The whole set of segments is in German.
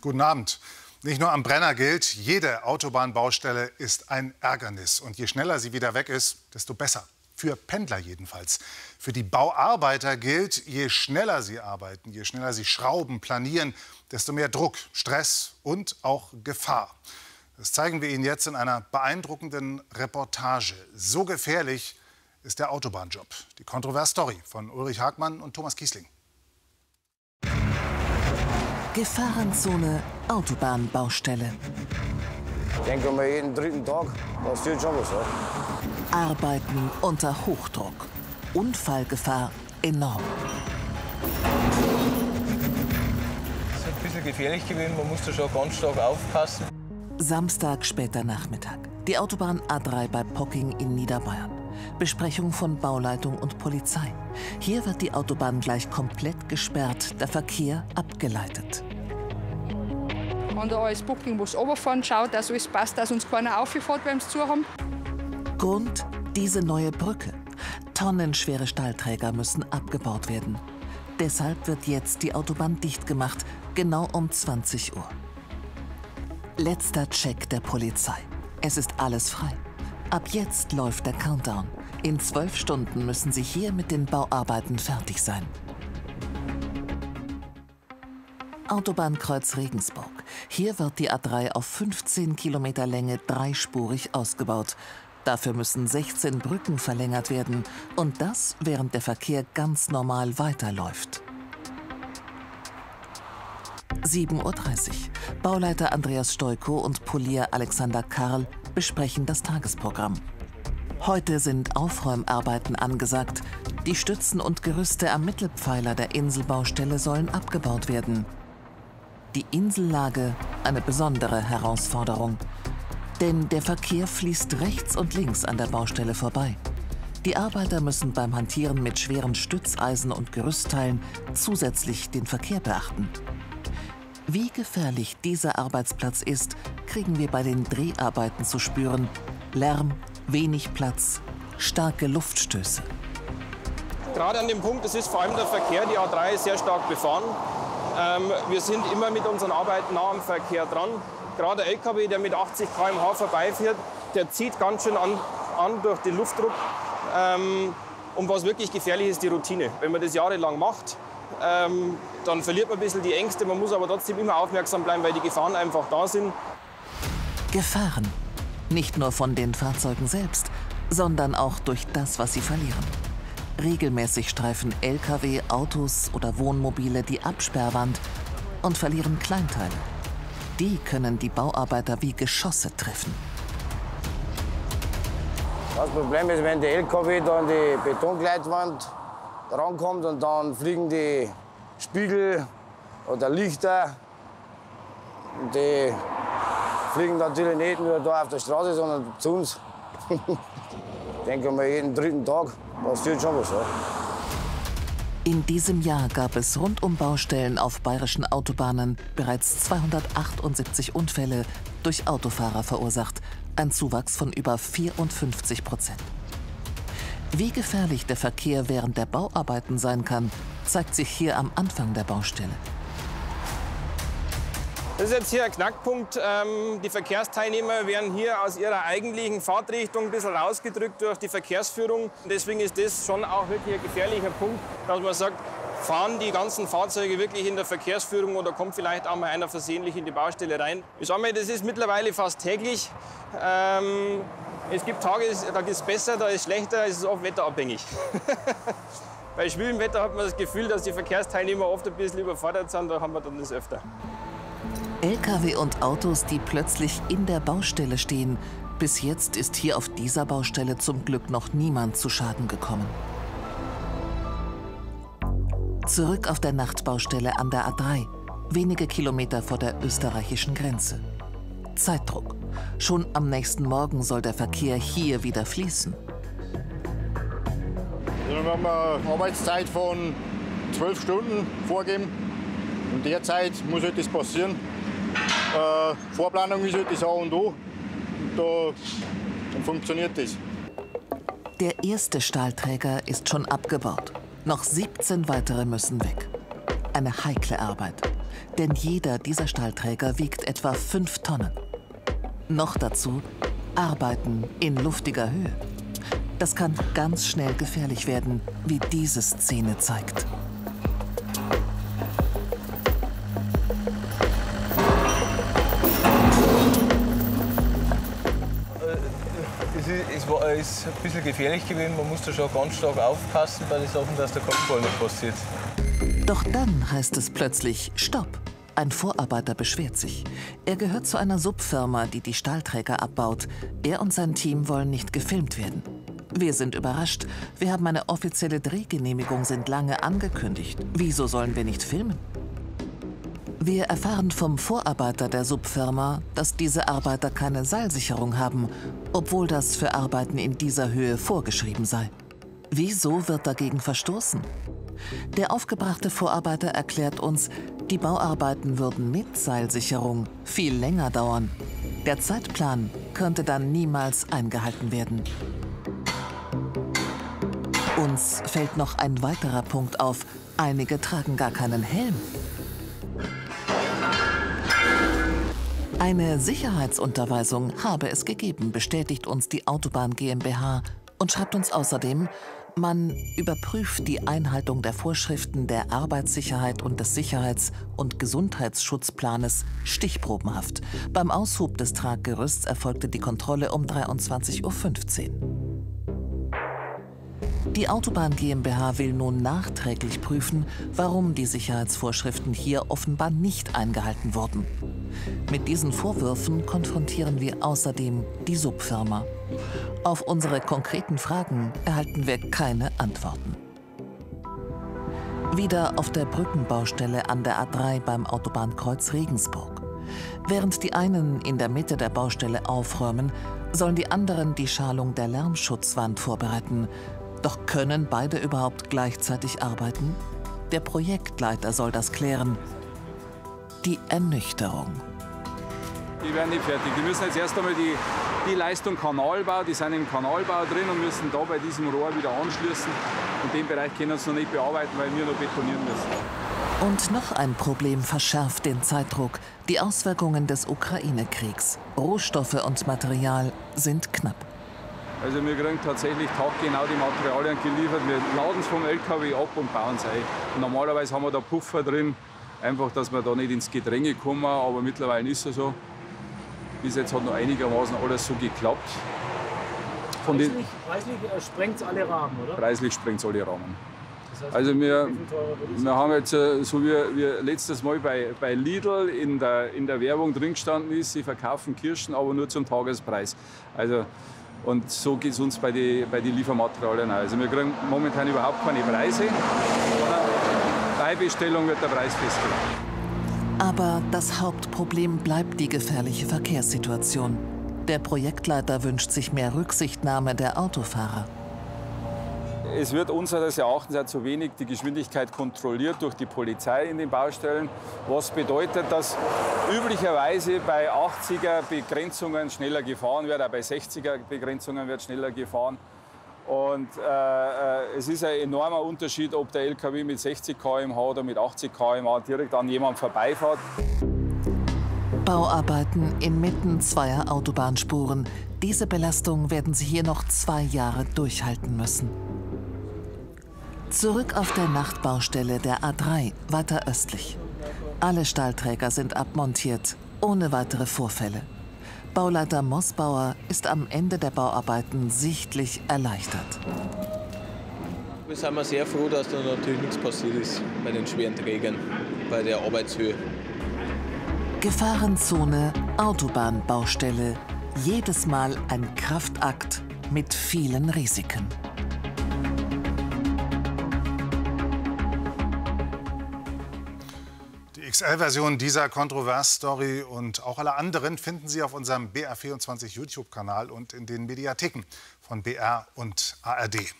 Guten Abend. Nicht nur am Brenner gilt, jede Autobahnbaustelle ist ein Ärgernis. Und je schneller sie wieder weg ist, desto besser. Für Pendler jedenfalls. Für die Bauarbeiter gilt, je schneller sie arbeiten, je schneller sie schrauben, planieren, desto mehr Druck, Stress und auch Gefahr. Das zeigen wir Ihnen jetzt in einer beeindruckenden Reportage. So gefährlich ist der Autobahnjob. Die Kontrovers-Story von Ulrich Hagmann und Thomas Kiesling. Gefahrenzone Autobahnbaustelle. Ich denke mal, jeden dritten Tag passiert schon was. Ja? Arbeiten unter Hochdruck. Unfallgefahr enorm. Es ist ein bisschen gefährlich gewesen, man musste schon ganz stark aufpassen. Samstag später Nachmittag. Die Autobahn A3 bei Pocking in Niederbayern. Besprechung von Bauleitung und Polizei. Hier wird die Autobahn gleich komplett gesperrt, der Verkehr abgeleitet. Wenn da alles Booking muss runterfahren, schaut, dass alles passt, dass uns keiner wenn wir es zu haben. Grund diese neue Brücke. Tonnenschwere Stahlträger müssen abgebaut werden. Deshalb wird jetzt die Autobahn dicht gemacht, genau um 20 Uhr. Letzter Check der Polizei. Es ist alles frei. Ab jetzt läuft der Countdown. In zwölf Stunden müssen Sie hier mit den Bauarbeiten fertig sein. Autobahnkreuz Regensburg. Hier wird die A3 auf 15 Kilometer Länge dreispurig ausgebaut. Dafür müssen 16 Brücken verlängert werden. Und das, während der Verkehr ganz normal weiterläuft. 7.30 Uhr. Bauleiter Andreas Stoiko und Polier Alexander Karl besprechen das Tagesprogramm. Heute sind Aufräumarbeiten angesagt. Die Stützen und Gerüste am Mittelpfeiler der Inselbaustelle sollen abgebaut werden. Die Insellage eine besondere Herausforderung. Denn der Verkehr fließt rechts und links an der Baustelle vorbei. Die Arbeiter müssen beim Hantieren mit schweren Stützeisen und Gerüstteilen zusätzlich den Verkehr beachten. Wie gefährlich dieser Arbeitsplatz ist, kriegen wir bei den Dreharbeiten zu spüren. Lärm, wenig Platz, starke Luftstöße. Gerade an dem Punkt, das ist vor allem der Verkehr, die A3 ist sehr stark befahren. Ähm, wir sind immer mit unseren Arbeiten nah am Verkehr dran. Gerade der LKW, der mit 80 km/h vorbeifährt, der zieht ganz schön an, an durch den Luftdruck. Ähm, und was wirklich gefährlich ist, die Routine. Wenn man das jahrelang macht, ähm, dann verliert man ein bisschen die Ängste. Man muss aber trotzdem immer aufmerksam bleiben, weil die Gefahren einfach da sind. Gefahren. Nicht nur von den Fahrzeugen selbst, sondern auch durch das, was sie verlieren. Regelmäßig streifen Lkw, Autos oder Wohnmobile die Absperrwand und verlieren Kleinteile. Die können die Bauarbeiter wie Geschosse treffen. Das Problem ist, wenn der LKW da an die Betongleitwand rankommt und dann fliegen die Spiegel oder Lichter. Die fliegen natürlich nicht nur da auf der Straße, sondern zu uns. ich denke mal, jeden dritten Tag passiert schon was. Ja. In diesem Jahr gab es rund um Baustellen auf bayerischen Autobahnen bereits 278 Unfälle durch Autofahrer verursacht, ein Zuwachs von über 54 Prozent. Wie gefährlich der Verkehr während der Bauarbeiten sein kann, zeigt sich hier am Anfang der Baustelle. Das ist jetzt hier ein Knackpunkt. Ähm, die Verkehrsteilnehmer werden hier aus ihrer eigentlichen Fahrtrichtung ein bisschen rausgedrückt durch die Verkehrsführung. Deswegen ist das schon auch wirklich ein gefährlicher Punkt, dass man sagt, fahren die ganzen Fahrzeuge wirklich in der Verkehrsführung oder kommt vielleicht auch mal einer versehentlich in die Baustelle rein. Ich sage mal, das ist mittlerweile fast täglich. Ähm, es gibt Tage, da ist es besser, da ist es schlechter, es ist oft wetterabhängig. Bei schwülem Wetter hat man das Gefühl, dass die Verkehrsteilnehmer oft ein bisschen überfordert sind, da haben wir dann das öfter. Lkw und Autos, die plötzlich in der Baustelle stehen. Bis jetzt ist hier auf dieser Baustelle zum Glück noch niemand zu Schaden gekommen. Zurück auf der Nachtbaustelle an der A3, wenige Kilometer vor der österreichischen Grenze. Zeitdruck. Schon am nächsten Morgen soll der Verkehr hier wieder fließen. Wir haben eine Arbeitszeit von zwölf Stunden vorgeben. In der Zeit muss halt das passieren. Äh, Vorplanung ist halt das A und O. Und da, dann funktioniert das. Der erste Stahlträger ist schon abgebaut. Noch 17 weitere müssen weg. Eine heikle Arbeit. Denn jeder dieser Stahlträger wiegt etwa 5 Tonnen. Noch dazu Arbeiten in luftiger Höhe. Das kann ganz schnell gefährlich werden, wie diese Szene zeigt. Ist ein bisschen gefährlich gewesen. Man muss da schon ganz stark aufpassen bei den Sachen, dass der Kopfball nicht passiert. Doch dann heißt es plötzlich Stopp. Ein Vorarbeiter beschwert sich. Er gehört zu einer Subfirma, die die Stahlträger abbaut. Er und sein Team wollen nicht gefilmt werden. Wir sind überrascht. Wir haben eine offizielle Drehgenehmigung, sind lange angekündigt. Wieso sollen wir nicht filmen? Wir erfahren vom Vorarbeiter der Subfirma, dass diese Arbeiter keine Seilsicherung haben, obwohl das für Arbeiten in dieser Höhe vorgeschrieben sei. Wieso wird dagegen verstoßen? Der aufgebrachte Vorarbeiter erklärt uns, die Bauarbeiten würden mit Seilsicherung viel länger dauern. Der Zeitplan könnte dann niemals eingehalten werden. Uns fällt noch ein weiterer Punkt auf. Einige tragen gar keinen Helm. Eine Sicherheitsunterweisung habe es gegeben, bestätigt uns die Autobahn GmbH und schreibt uns außerdem, man überprüft die Einhaltung der Vorschriften der Arbeitssicherheit und des Sicherheits- und Gesundheitsschutzplanes stichprobenhaft. Beim Aushub des Traggerüsts erfolgte die Kontrolle um 23.15 Uhr. Die Autobahn GmbH will nun nachträglich prüfen, warum die Sicherheitsvorschriften hier offenbar nicht eingehalten wurden. Mit diesen Vorwürfen konfrontieren wir außerdem die Subfirma. Auf unsere konkreten Fragen erhalten wir keine Antworten. Wieder auf der Brückenbaustelle an der A3 beim Autobahnkreuz Regensburg. Während die einen in der Mitte der Baustelle aufräumen, sollen die anderen die Schalung der Lärmschutzwand vorbereiten, doch können beide überhaupt gleichzeitig arbeiten? Der Projektleiter soll das klären. Die Ernüchterung. Die werden nicht fertig. Die müssen jetzt erst einmal die, die Leistung Kanalbau, die sind im Kanalbau drin und müssen da bei diesem Rohr wieder anschließen. Und den Bereich können sie noch nicht bearbeiten, weil wir noch betonieren müssen. Und noch ein Problem verschärft den Zeitdruck. Die Auswirkungen des Ukraine-Kriegs. Rohstoffe und Material sind knapp. Also wir kriegen tatsächlich taggenau die Materialien geliefert. Wir laden es vom LKW ab und bauen es ein. Und normalerweise haben wir da Puffer drin, einfach, dass wir da nicht ins Gedränge kommen. Aber mittlerweile ist es so. Bis jetzt hat noch einigermaßen alles so geklappt. Von preislich preislich äh, sprengt es alle Rahmen, oder? Preislich sprengt es alle Rahmen. Das heißt, also wir, wir haben jetzt, äh, so wie, wie letztes Mal bei, bei Lidl in der, in der Werbung drin gestanden ist, sie verkaufen Kirschen, aber nur zum Tagespreis. Also und so geht es uns bei den bei die Liefermaterialien auch. Also wir kriegen momentan überhaupt keine Preise, sondern bei Bestellung wird der Preis festgelegt. Aber das Hauptproblem bleibt die gefährliche Verkehrssituation. Der Projektleiter wünscht sich mehr Rücksichtnahme der Autofahrer. Es wird unseres Erachtens ja zu wenig die Geschwindigkeit kontrolliert durch die Polizei in den Baustellen, was bedeutet, dass üblicherweise bei 80er Begrenzungen schneller gefahren wird, auch bei 60er Begrenzungen wird schneller gefahren. Und äh, äh es ist ein enormer Unterschied, ob der LKW mit 60 km/h oder mit 80 km/h direkt an jemandem vorbeifährt. Bauarbeiten inmitten zweier Autobahnspuren. Diese Belastung werden sie hier noch zwei Jahre durchhalten müssen. Zurück auf der Nachtbaustelle der A3, weiter östlich. Alle Stahlträger sind abmontiert, ohne weitere Vorfälle. Bauleiter Mossbauer ist am Ende der Bauarbeiten sichtlich erleichtert. Wir sind sehr froh, dass da natürlich nichts passiert ist bei den schweren Trägern, bei der Arbeitshöhe. Gefahrenzone, Autobahnbaustelle. Jedes Mal ein Kraftakt mit vielen Risiken. XL-Version dieser Kontrovers-Story und auch alle anderen finden Sie auf unserem BR24 YouTube-Kanal und in den Mediatheken von BR und ARD.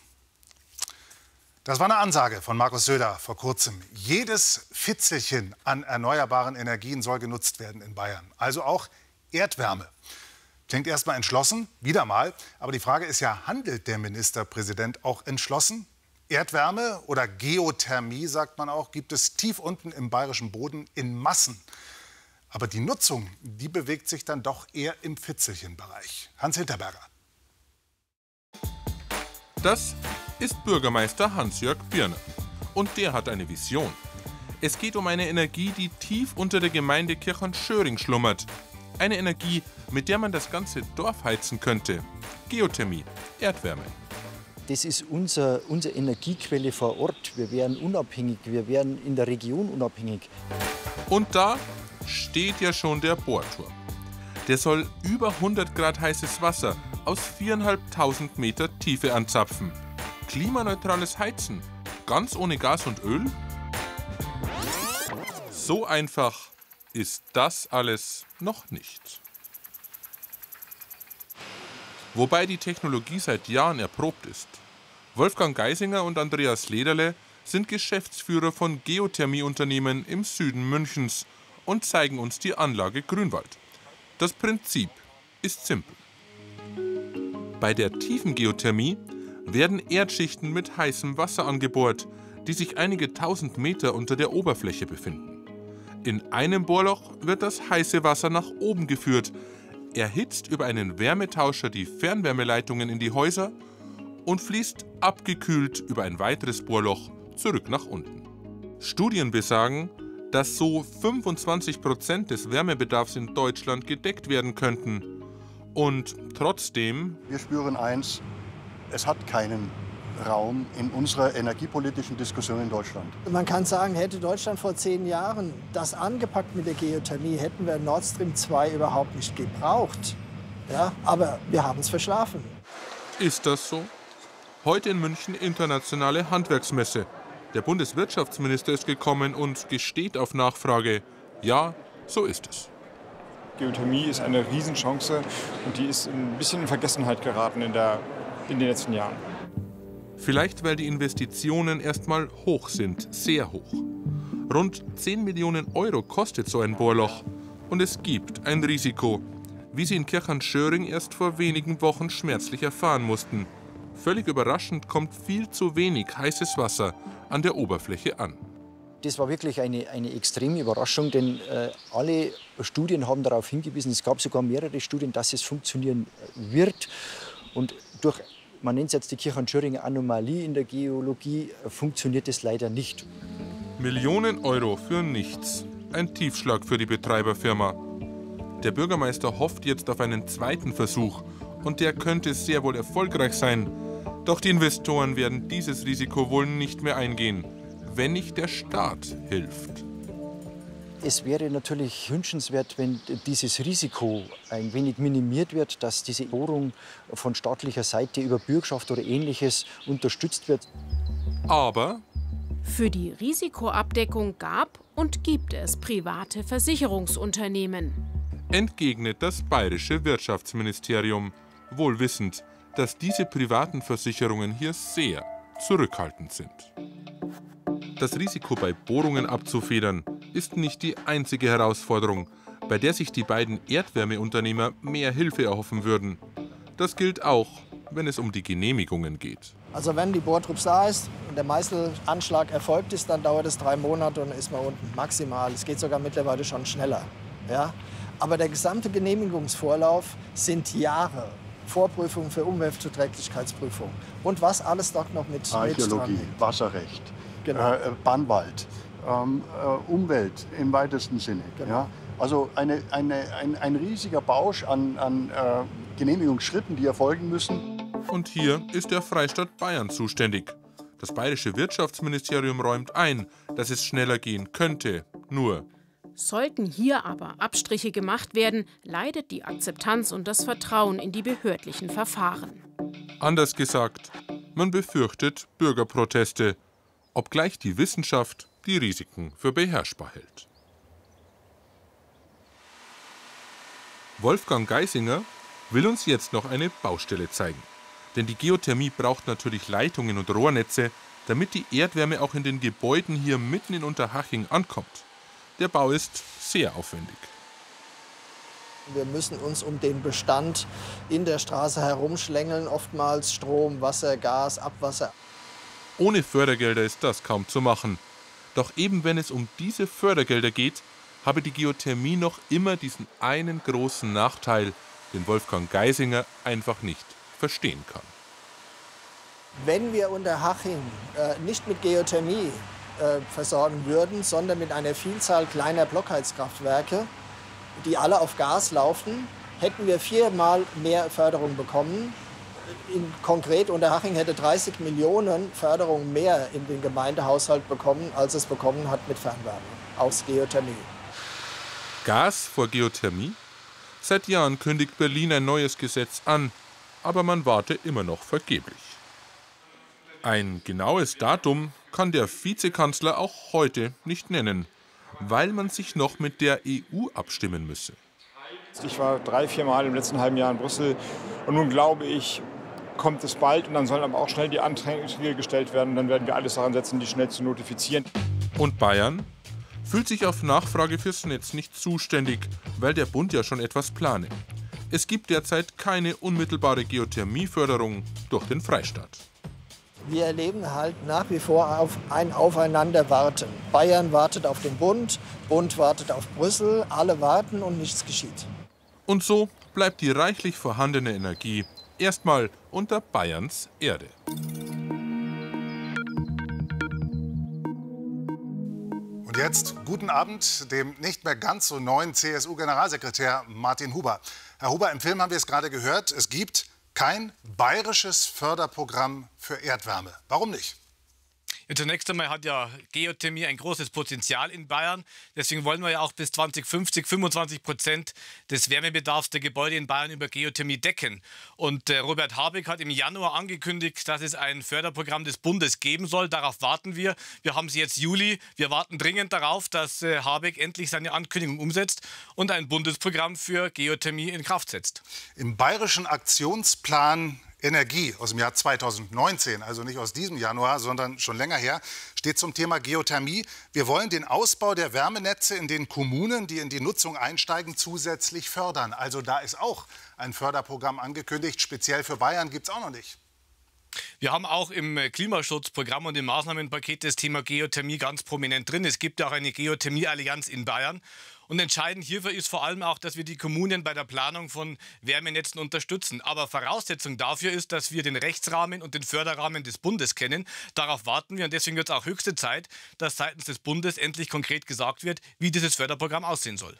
Das war eine Ansage von Markus Söder vor kurzem. Jedes Fitzelchen an erneuerbaren Energien soll genutzt werden in Bayern. Also auch Erdwärme. Klingt erstmal entschlossen, wieder mal. Aber die Frage ist ja, handelt der Ministerpräsident auch entschlossen? Erdwärme oder Geothermie, sagt man auch, gibt es tief unten im bayerischen Boden in Massen. Aber die Nutzung, die bewegt sich dann doch eher im Fitzelchenbereich. Hans Hinterberger. Das ist Bürgermeister Hans-Jörg Birner. Und der hat eine Vision. Es geht um eine Energie, die tief unter der Gemeinde Kirchhorn-Schöring schlummert. Eine Energie, mit der man das ganze Dorf heizen könnte. Geothermie, Erdwärme. Das ist unser, unsere Energiequelle vor Ort. Wir werden unabhängig, wir werden in der Region unabhängig. Und da steht ja schon der Bohrturm. Der soll über 100 Grad heißes Wasser aus 4.500 Meter Tiefe anzapfen. Klimaneutrales Heizen, ganz ohne Gas und Öl? So einfach ist das alles noch nicht. Wobei die Technologie seit Jahren erprobt ist. Wolfgang Geisinger und Andreas Lederle sind Geschäftsführer von Geothermieunternehmen im Süden Münchens und zeigen uns die Anlage Grünwald. Das Prinzip ist simpel. Bei der tiefen Geothermie werden Erdschichten mit heißem Wasser angebohrt, die sich einige tausend Meter unter der Oberfläche befinden. In einem Bohrloch wird das heiße Wasser nach oben geführt, erhitzt über einen Wärmetauscher die Fernwärmeleitungen in die Häuser und fließt abgekühlt über ein weiteres Bohrloch zurück nach unten. Studien besagen, dass so 25 Prozent des Wärmebedarfs in Deutschland gedeckt werden könnten. Und trotzdem. Wir spüren eins: es hat keinen Raum in unserer energiepolitischen Diskussion in Deutschland. Man kann sagen, hätte Deutschland vor zehn Jahren das angepackt mit der Geothermie, hätten wir Nord Stream 2 überhaupt nicht gebraucht. Ja, aber wir haben es verschlafen. Ist das so? Heute in München internationale Handwerksmesse. Der Bundeswirtschaftsminister ist gekommen und gesteht auf Nachfrage, ja, so ist es. Geothermie ist eine Riesenchance und die ist ein bisschen in Vergessenheit geraten in, der, in den letzten Jahren. Vielleicht weil die Investitionen erstmal hoch sind, sehr hoch. Rund 10 Millionen Euro kostet so ein Bohrloch. Und es gibt ein Risiko, wie sie in Kirchern-Schöring erst vor wenigen Wochen schmerzlich erfahren mussten. Völlig überraschend kommt viel zu wenig heißes Wasser an der Oberfläche an. Das war wirklich eine, eine extreme Überraschung, denn äh, alle Studien haben darauf hingewiesen, es gab sogar mehrere Studien, dass es funktionieren wird. Und durch man nennt es jetzt die Kirchhorn-Schöringer Anomalie in der Geologie, funktioniert es leider nicht. Millionen Euro für nichts. Ein Tiefschlag für die Betreiberfirma. Der Bürgermeister hofft jetzt auf einen zweiten Versuch und der könnte sehr wohl erfolgreich sein. Doch die Investoren werden dieses Risiko wohl nicht mehr eingehen, wenn nicht der Staat hilft. Es wäre natürlich wünschenswert, wenn dieses Risiko ein wenig minimiert wird, dass diese Bohrung von staatlicher Seite über Bürgschaft oder ähnliches unterstützt wird. Aber für die Risikoabdeckung gab und gibt es private Versicherungsunternehmen. Entgegnet das bayerische Wirtschaftsministerium, wohl wissend, dass diese privaten Versicherungen hier sehr zurückhaltend sind. Das Risiko bei Bohrungen abzufedern ist nicht die einzige Herausforderung, bei der sich die beiden Erdwärmeunternehmer mehr Hilfe erhoffen würden. Das gilt auch, wenn es um die Genehmigungen geht. Also wenn die Bohrtrupps da ist und der Meißelanschlag erfolgt ist, dann dauert es drei Monate und ist man unten maximal. Es geht sogar mittlerweile schon schneller. Ja? Aber der gesamte Genehmigungsvorlauf sind Jahre. Vorprüfung für Umweltzuträglichkeitsprüfung und was alles dort noch mit Archäologie, mit Wasserrecht, genau. äh, Bannwald, ähm, äh, Umwelt im weitesten Sinne. Genau. Ja? Also eine, eine, ein, ein riesiger Bausch an, an äh, Genehmigungsschritten, die erfolgen müssen. Und hier ist der Freistaat Bayern zuständig. Das bayerische Wirtschaftsministerium räumt ein, dass es schneller gehen könnte. Nur. Sollten hier aber Abstriche gemacht werden, leidet die Akzeptanz und das Vertrauen in die behördlichen Verfahren. Anders gesagt, man befürchtet Bürgerproteste, obgleich die Wissenschaft die Risiken für beherrschbar hält. Wolfgang Geisinger will uns jetzt noch eine Baustelle zeigen. Denn die Geothermie braucht natürlich Leitungen und Rohrnetze, damit die Erdwärme auch in den Gebäuden hier mitten in Unterhaching ankommt. Der Bau ist sehr aufwendig. Wir müssen uns um den Bestand in der Straße herumschlängeln, oftmals Strom, Wasser, Gas, Abwasser. Ohne Fördergelder ist das kaum zu machen. Doch eben wenn es um diese Fördergelder geht, habe die Geothermie noch immer diesen einen großen Nachteil, den Wolfgang Geisinger einfach nicht verstehen kann. Wenn wir Unterhaching äh, nicht mit Geothermie äh, versorgen würden, sondern mit einer Vielzahl kleiner Blockheizkraftwerke, die alle auf Gas laufen, hätten wir viermal mehr Förderung bekommen. In, konkret Unterhaching hätte 30 Millionen Förderung mehr in den Gemeindehaushalt bekommen, als es bekommen hat mit Fernwärme aus Geothermie. Gas vor Geothermie? Seit Jahren kündigt Berlin ein neues Gesetz an, aber man warte immer noch vergeblich. Ein genaues Datum kann der Vizekanzler auch heute nicht nennen, weil man sich noch mit der EU abstimmen müsse. Ich war drei, vier Mal im letzten halben Jahr in Brüssel und nun glaube ich, kommt es bald und dann sollen aber auch schnell die Anträge gestellt werden und dann werden wir alles daran setzen, die schnell zu notifizieren. Und Bayern fühlt sich auf Nachfrage fürs Netz nicht zuständig, weil der Bund ja schon etwas plane. Es gibt derzeit keine unmittelbare Geothermieförderung durch den Freistaat. Wir erleben halt nach wie vor auf ein Aufeinanderwarten. Bayern wartet auf den Bund, Bund wartet auf Brüssel, alle warten und nichts geschieht. Und so bleibt die reichlich vorhandene Energie erstmal unter Bayerns Erde. Und jetzt guten Abend dem nicht mehr ganz so neuen CSU-Generalsekretär Martin Huber. Herr Huber, im Film haben wir es gerade gehört, es gibt kein bayerisches Förderprogramm für Erdwärme. Warum nicht? Zunächst einmal hat ja Geothermie ein großes Potenzial in Bayern. Deswegen wollen wir ja auch bis 2050 25 Prozent des Wärmebedarfs der Gebäude in Bayern über Geothermie decken. Und äh, Robert Habeck hat im Januar angekündigt, dass es ein Förderprogramm des Bundes geben soll. Darauf warten wir. Wir haben es jetzt Juli. Wir warten dringend darauf, dass äh, Habeck endlich seine Ankündigung umsetzt und ein Bundesprogramm für Geothermie in Kraft setzt. Im bayerischen Aktionsplan Energie aus dem Jahr 2019, also nicht aus diesem Januar, sondern schon länger her, steht zum Thema Geothermie. Wir wollen den Ausbau der Wärmenetze in den Kommunen, die in die Nutzung einsteigen, zusätzlich fördern. Also da ist auch ein Förderprogramm angekündigt. Speziell für Bayern gibt es auch noch nicht. Wir haben auch im Klimaschutzprogramm und im Maßnahmenpaket das Thema Geothermie ganz prominent drin. Es gibt auch eine Geothermie-Allianz in Bayern. Und entscheidend hierfür ist vor allem auch, dass wir die Kommunen bei der Planung von Wärmenetzen unterstützen. Aber Voraussetzung dafür ist, dass wir den Rechtsrahmen und den Förderrahmen des Bundes kennen. Darauf warten wir und deswegen wird es auch höchste Zeit, dass seitens des Bundes endlich konkret gesagt wird, wie dieses Förderprogramm aussehen soll.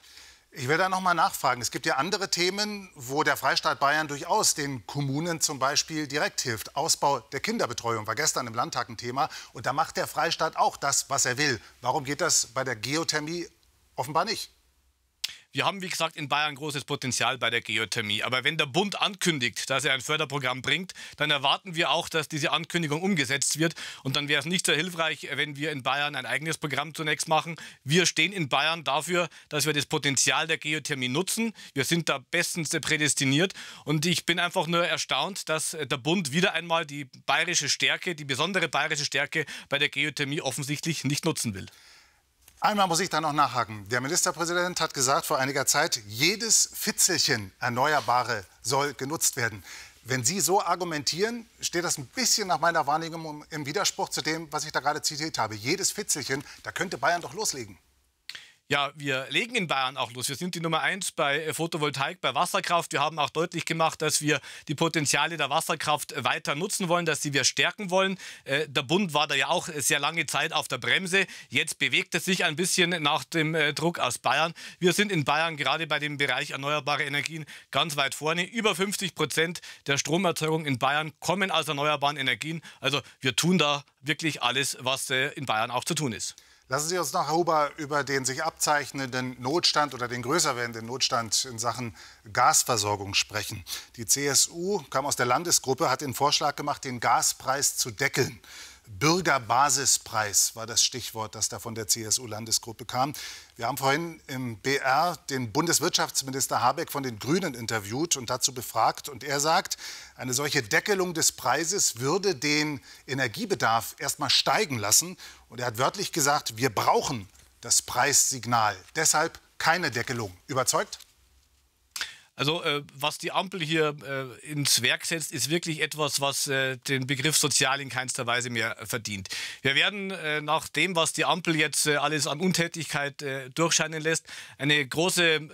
Ich will da noch mal nachfragen. Es gibt ja andere Themen, wo der Freistaat Bayern durchaus den Kommunen zum Beispiel direkt hilft. Ausbau der Kinderbetreuung war gestern im Landtag ein Thema. Und da macht der Freistaat auch das, was er will. Warum geht das bei der Geothermie offenbar nicht? Wir haben, wie gesagt, in Bayern großes Potenzial bei der Geothermie. Aber wenn der Bund ankündigt, dass er ein Förderprogramm bringt, dann erwarten wir auch, dass diese Ankündigung umgesetzt wird. Und dann wäre es nicht so hilfreich, wenn wir in Bayern ein eigenes Programm zunächst machen. Wir stehen in Bayern dafür, dass wir das Potenzial der Geothermie nutzen. Wir sind da bestens prädestiniert. Und ich bin einfach nur erstaunt, dass der Bund wieder einmal die bayerische Stärke, die besondere bayerische Stärke bei der Geothermie offensichtlich nicht nutzen will. Einmal muss ich da noch nachhaken. Der Ministerpräsident hat gesagt vor einiger Zeit, jedes Fitzelchen Erneuerbare soll genutzt werden. Wenn Sie so argumentieren, steht das ein bisschen nach meiner Wahrnehmung im Widerspruch zu dem, was ich da gerade zitiert habe. Jedes Fitzelchen, da könnte Bayern doch loslegen. Ja, wir legen in Bayern auch los. Wir sind die Nummer eins bei äh, Photovoltaik, bei Wasserkraft. Wir haben auch deutlich gemacht, dass wir die Potenziale der Wasserkraft weiter nutzen wollen, dass sie wir stärken wollen. Äh, der Bund war da ja auch sehr lange Zeit auf der Bremse. Jetzt bewegt es sich ein bisschen nach dem äh, Druck aus Bayern. Wir sind in Bayern gerade bei dem Bereich erneuerbare Energien ganz weit vorne. Über 50 Prozent der Stromerzeugung in Bayern kommen aus erneuerbaren Energien. Also wir tun da wirklich alles, was in Bayern auch zu tun ist. Lassen Sie uns noch, Herr Huber, über den sich abzeichnenden Notstand oder den größer werdenden Notstand in Sachen Gasversorgung sprechen. Die CSU kam aus der Landesgruppe, hat den Vorschlag gemacht, den Gaspreis zu deckeln. Bürgerbasispreis war das Stichwort, das da von der CSU-Landesgruppe kam. Wir haben vorhin im BR den Bundeswirtschaftsminister Habeck von den Grünen interviewt und dazu befragt. Und er sagt, eine solche Deckelung des Preises würde den Energiebedarf erst mal steigen lassen. Und er hat wörtlich gesagt, wir brauchen das Preissignal. Deshalb keine Deckelung. Überzeugt? Also äh, was die Ampel hier äh, ins Werk setzt, ist wirklich etwas, was äh, den Begriff sozial in keinster Weise mehr verdient. Wir werden äh, nach dem, was die Ampel jetzt äh, alles an Untätigkeit äh, durchscheinen lässt, eine große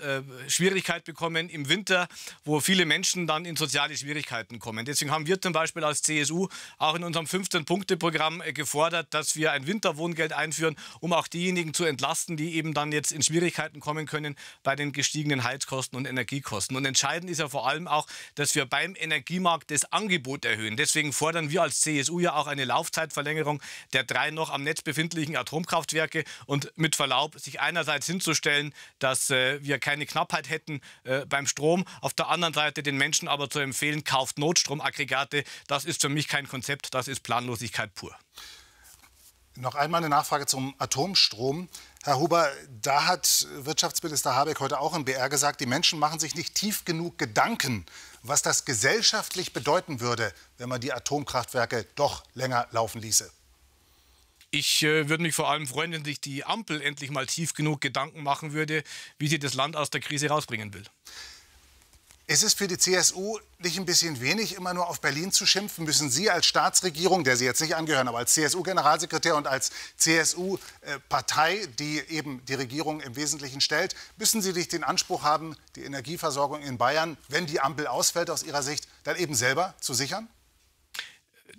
Schwierigkeit bekommen im Winter, wo viele Menschen dann in soziale Schwierigkeiten kommen. Deswegen haben wir zum Beispiel als CSU auch in unserem 15-Punkte-Programm gefordert, dass wir ein Winterwohngeld einführen, um auch diejenigen zu entlasten, die eben dann jetzt in Schwierigkeiten kommen können bei den gestiegenen Heizkosten und Energiekosten. Und entscheidend ist ja vor allem auch, dass wir beim Energiemarkt das Angebot erhöhen. Deswegen fordern wir als CSU ja auch eine Laufzeitverlängerung der drei noch am Netz befindlichen Atomkraftwerke und mit Verlaub sich einerseits hinzustellen, dass äh, wir keine Knappheit hätten äh, beim Strom, auf der anderen Seite den Menschen aber zu empfehlen, kauft Notstromaggregate. Das ist für mich kein Konzept, das ist Planlosigkeit pur. Noch einmal eine Nachfrage zum Atomstrom. Herr Huber, da hat Wirtschaftsminister Habeck heute auch im BR gesagt, die Menschen machen sich nicht tief genug Gedanken, was das gesellschaftlich bedeuten würde, wenn man die Atomkraftwerke doch länger laufen ließe. Ich äh, würde mich vor allem freuen, wenn sich die Ampel endlich mal tief genug Gedanken machen würde, wie sie das Land aus der Krise rausbringen will. Ist es für die CSU nicht ein bisschen wenig, immer nur auf Berlin zu schimpfen? Müssen Sie als Staatsregierung, der Sie jetzt nicht angehören, aber als CSU-Generalsekretär und als CSU-Partei, die eben die Regierung im Wesentlichen stellt, müssen Sie nicht den Anspruch haben, die Energieversorgung in Bayern, wenn die Ampel ausfällt aus Ihrer Sicht, dann eben selber zu sichern?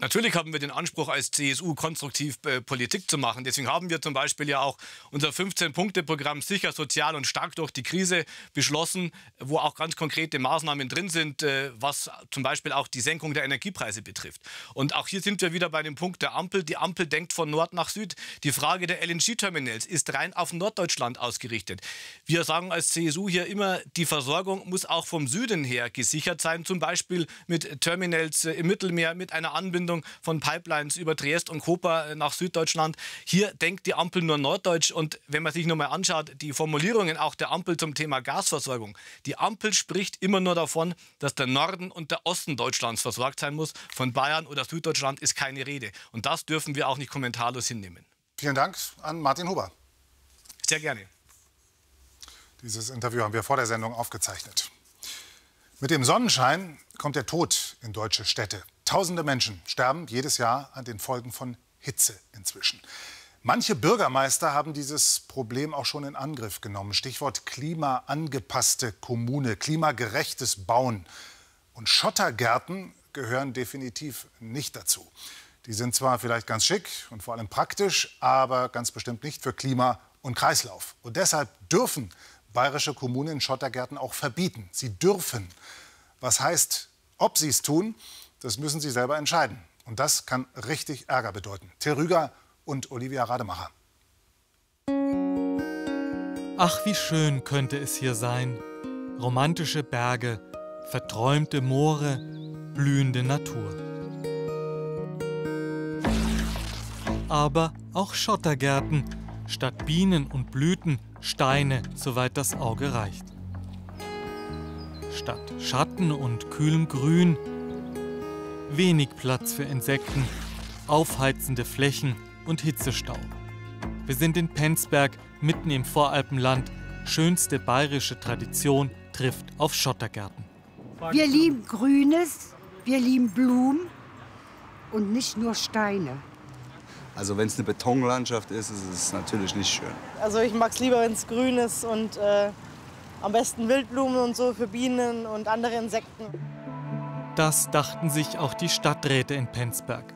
Natürlich haben wir den Anspruch, als CSU konstruktiv äh, Politik zu machen. Deswegen haben wir zum Beispiel ja auch unser 15-Punkte-Programm Sicher, Sozial und Stark durch die Krise beschlossen, wo auch ganz konkrete Maßnahmen drin sind, äh, was zum Beispiel auch die Senkung der Energiepreise betrifft. Und auch hier sind wir wieder bei dem Punkt der Ampel. Die Ampel denkt von Nord nach Süd. Die Frage der LNG-Terminals ist rein auf Norddeutschland ausgerichtet. Wir sagen als CSU hier immer, die Versorgung muss auch vom Süden her gesichert sein, zum Beispiel mit Terminals äh, im Mittelmeer, mit einer Anbindung Verbindung von Pipelines über Triest und Koper nach Süddeutschland. Hier denkt die Ampel nur norddeutsch. Und wenn man sich nochmal anschaut, die Formulierungen auch der Ampel zum Thema Gasversorgung. Die Ampel spricht immer nur davon, dass der Norden und der Osten Deutschlands versorgt sein muss. Von Bayern oder Süddeutschland ist keine Rede. Und das dürfen wir auch nicht kommentarlos hinnehmen. Vielen Dank an Martin Huber. Sehr gerne. Dieses Interview haben wir vor der Sendung aufgezeichnet. Mit dem Sonnenschein kommt der Tod in deutsche Städte. Tausende Menschen sterben jedes Jahr an den Folgen von Hitze inzwischen. Manche Bürgermeister haben dieses Problem auch schon in Angriff genommen. Stichwort klimaangepasste Kommune, klimagerechtes Bauen. Und Schottergärten gehören definitiv nicht dazu. Die sind zwar vielleicht ganz schick und vor allem praktisch, aber ganz bestimmt nicht für Klima und Kreislauf. Und deshalb dürfen bayerische Kommunen Schottergärten auch verbieten. Sie dürfen. Was heißt, ob sie es tun? Das müssen Sie selber entscheiden. Und das kann richtig Ärger bedeuten. Till Rüger und Olivia Rademacher. Ach, wie schön könnte es hier sein. Romantische Berge, verträumte Moore, blühende Natur. Aber auch Schottergärten, statt Bienen und Blüten Steine, soweit das Auge reicht. Statt Schatten und kühlem Grün wenig Platz für Insekten, aufheizende Flächen und Hitzestau. Wir sind in Penzberg, mitten im Voralpenland. Schönste bayerische Tradition trifft auf Schottergärten. Wir lieben Grünes, wir lieben Blumen und nicht nur Steine. Also wenn es eine Betonlandschaft ist, ist es natürlich nicht schön. Also ich mag es lieber, wenn es grün ist und äh, am besten Wildblumen und so für Bienen und andere Insekten. Das dachten sich auch die Stadträte in Penzberg.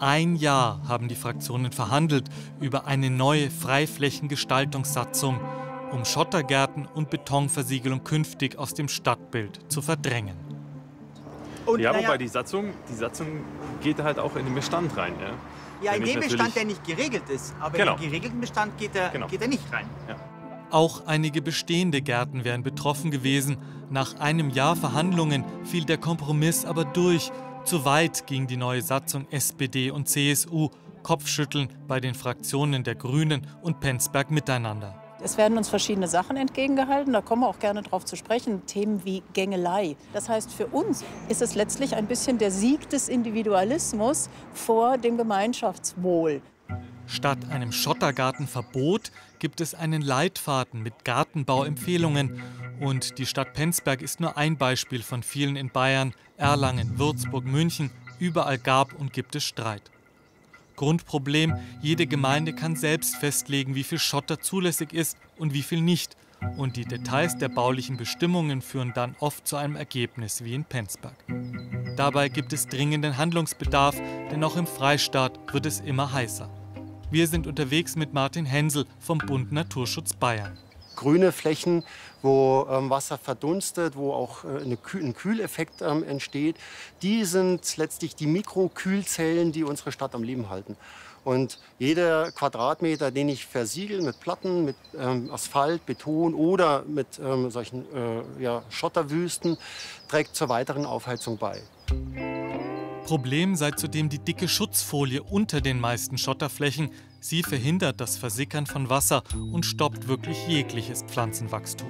Ein Jahr haben die Fraktionen verhandelt über eine neue Freiflächengestaltungssatzung, um Schottergärten und Betonversiegelung künftig aus dem Stadtbild zu verdrängen. Und, ja, wobei die Satzung, die Satzung geht halt auch in den Bestand rein. Ja, ja in den Bestand, der nicht geregelt ist. Aber genau. in den geregelten Bestand geht er, genau. geht er nicht rein. Ja. Auch einige bestehende Gärten wären betroffen gewesen. Nach einem Jahr Verhandlungen fiel der Kompromiss aber durch. Zu weit ging die neue Satzung SPD und CSU. Kopfschütteln bei den Fraktionen der Grünen und Penzberg miteinander. Es werden uns verschiedene Sachen entgegengehalten, da kommen wir auch gerne drauf zu sprechen. Themen wie Gängelei. Das heißt, für uns ist es letztlich ein bisschen der Sieg des Individualismus vor dem Gemeinschaftswohl. Statt einem Schottergartenverbot gibt es einen Leitfaden mit Gartenbauempfehlungen Und die Stadt Penzberg ist nur ein Beispiel von vielen in Bayern, Erlangen, Würzburg, München. Überall gab und gibt es Streit. Grundproblem, jede Gemeinde kann selbst festlegen, wie viel Schotter zulässig ist und wie viel nicht. Und die Details der baulichen Bestimmungen führen dann oft zu einem Ergebnis wie in Penzberg. Dabei gibt es dringenden Handlungsbedarf, denn auch im Freistaat wird es immer heißer. Wir sind unterwegs mit Martin Hensel vom Bund Naturschutz Bayern grüne Flächen, wo ähm, Wasser verdunstet, wo auch äh, eine Kühl ein Kühleffekt ähm, entsteht. Die sind letztlich die Mikrokühlzellen, die unsere Stadt am Leben halten. Und jeder Quadratmeter, den ich versiegel mit Platten, mit ähm, Asphalt, Beton oder mit ähm, solchen äh, ja, Schotterwüsten, trägt zur weiteren Aufheizung bei. Problem sei zudem die dicke Schutzfolie unter den meisten Schotterflächen, Sie verhindert das Versickern von Wasser und stoppt wirklich jegliches Pflanzenwachstum.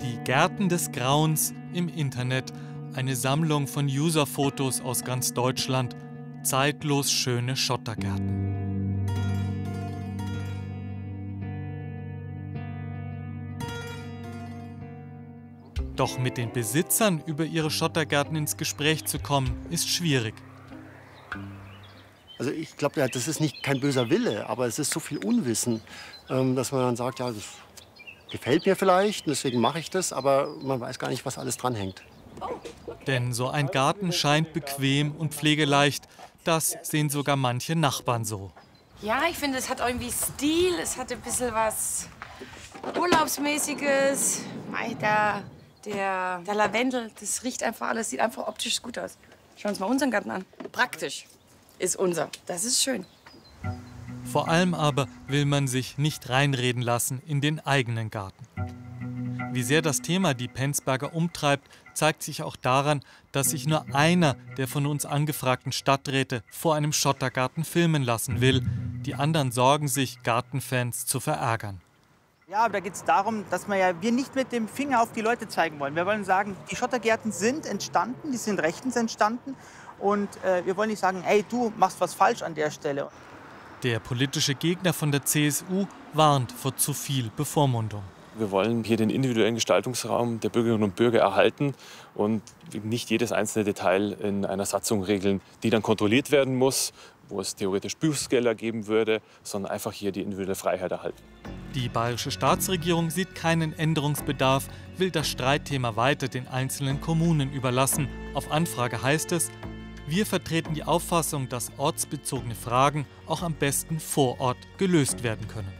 Die Gärten des Grauens im Internet, eine Sammlung von Userfotos aus ganz Deutschland, zeitlos schöne Schottergärten. Doch mit den Besitzern über ihre Schottergärten ins Gespräch zu kommen, ist schwierig. Also ich glaube, ja, das ist nicht kein böser Wille, aber es ist so viel Unwissen, ähm, dass man dann sagt, ja, das gefällt mir vielleicht, deswegen mache ich das, aber man weiß gar nicht, was alles dranhängt. Denn so ein Garten scheint bequem und pflegeleicht. Das sehen sogar manche Nachbarn so. Ja, ich finde, es hat irgendwie Stil, es hat ein bisschen was Urlaubsmäßiges. Der, der, der Lavendel, das riecht einfach alles, sieht einfach optisch gut aus. Schauen wir uns mal unseren Garten an. Praktisch ist unser. Das ist schön. Vor allem aber will man sich nicht reinreden lassen in den eigenen Garten. Wie sehr das Thema die Penzberger umtreibt, zeigt sich auch daran, dass sich nur einer der von uns angefragten Stadträte vor einem Schottergarten filmen lassen will. Die anderen sorgen sich, Gartenfans zu verärgern. Ja, aber da geht es darum, dass wir ja wir nicht mit dem Finger auf die Leute zeigen wollen. Wir wollen sagen, die Schottergärten sind entstanden, die sind rechtens entstanden und äh, wir wollen nicht sagen, ey, du machst was falsch an der Stelle. Der politische Gegner von der CSU warnt vor zu viel Bevormundung. Wir wollen hier den individuellen Gestaltungsraum der Bürgerinnen und Bürger erhalten und nicht jedes einzelne Detail in einer Satzung regeln, die dann kontrolliert werden muss, wo es theoretisch Bußgelder geben würde, sondern einfach hier die individuelle Freiheit erhalten. Die bayerische Staatsregierung sieht keinen Änderungsbedarf, will das Streitthema weiter den einzelnen Kommunen überlassen. Auf Anfrage heißt es, wir vertreten die Auffassung, dass ortsbezogene Fragen auch am besten vor Ort gelöst werden können.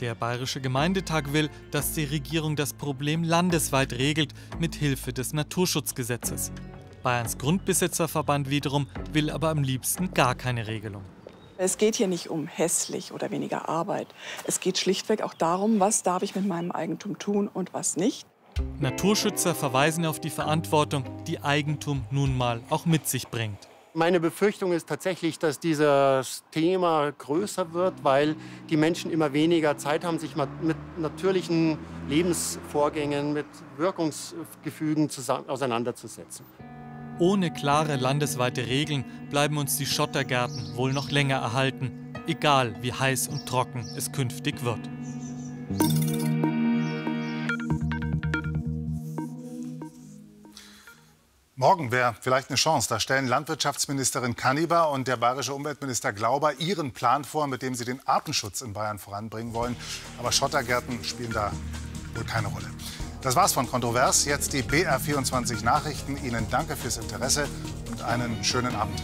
Der Bayerische Gemeindetag will, dass die Regierung das Problem landesweit regelt mit Hilfe des Naturschutzgesetzes. Bayerns Grundbesitzerverband wiederum will aber am liebsten gar keine Regelung. Es geht hier nicht um hässlich oder weniger Arbeit. Es geht schlichtweg auch darum, was darf ich mit meinem Eigentum tun und was nicht. Naturschützer verweisen auf die Verantwortung, die Eigentum nun mal auch mit sich bringt. Meine Befürchtung ist tatsächlich, dass dieses Thema größer wird, weil die Menschen immer weniger Zeit haben, sich mit natürlichen Lebensvorgängen, mit Wirkungsgefügen auseinanderzusetzen. Ohne klare landesweite Regeln bleiben uns die Schottergärten wohl noch länger erhalten, egal wie heiß und trocken es künftig wird. Morgen wäre vielleicht eine Chance. Da stellen Landwirtschaftsministerin Kanniber und der bayerische Umweltminister Glauber ihren Plan vor, mit dem sie den Artenschutz in Bayern voranbringen wollen. Aber Schottergärten spielen da wohl keine Rolle. Das war's von Kontrovers. Jetzt die BR24 Nachrichten. Ihnen danke fürs Interesse und einen schönen Abend.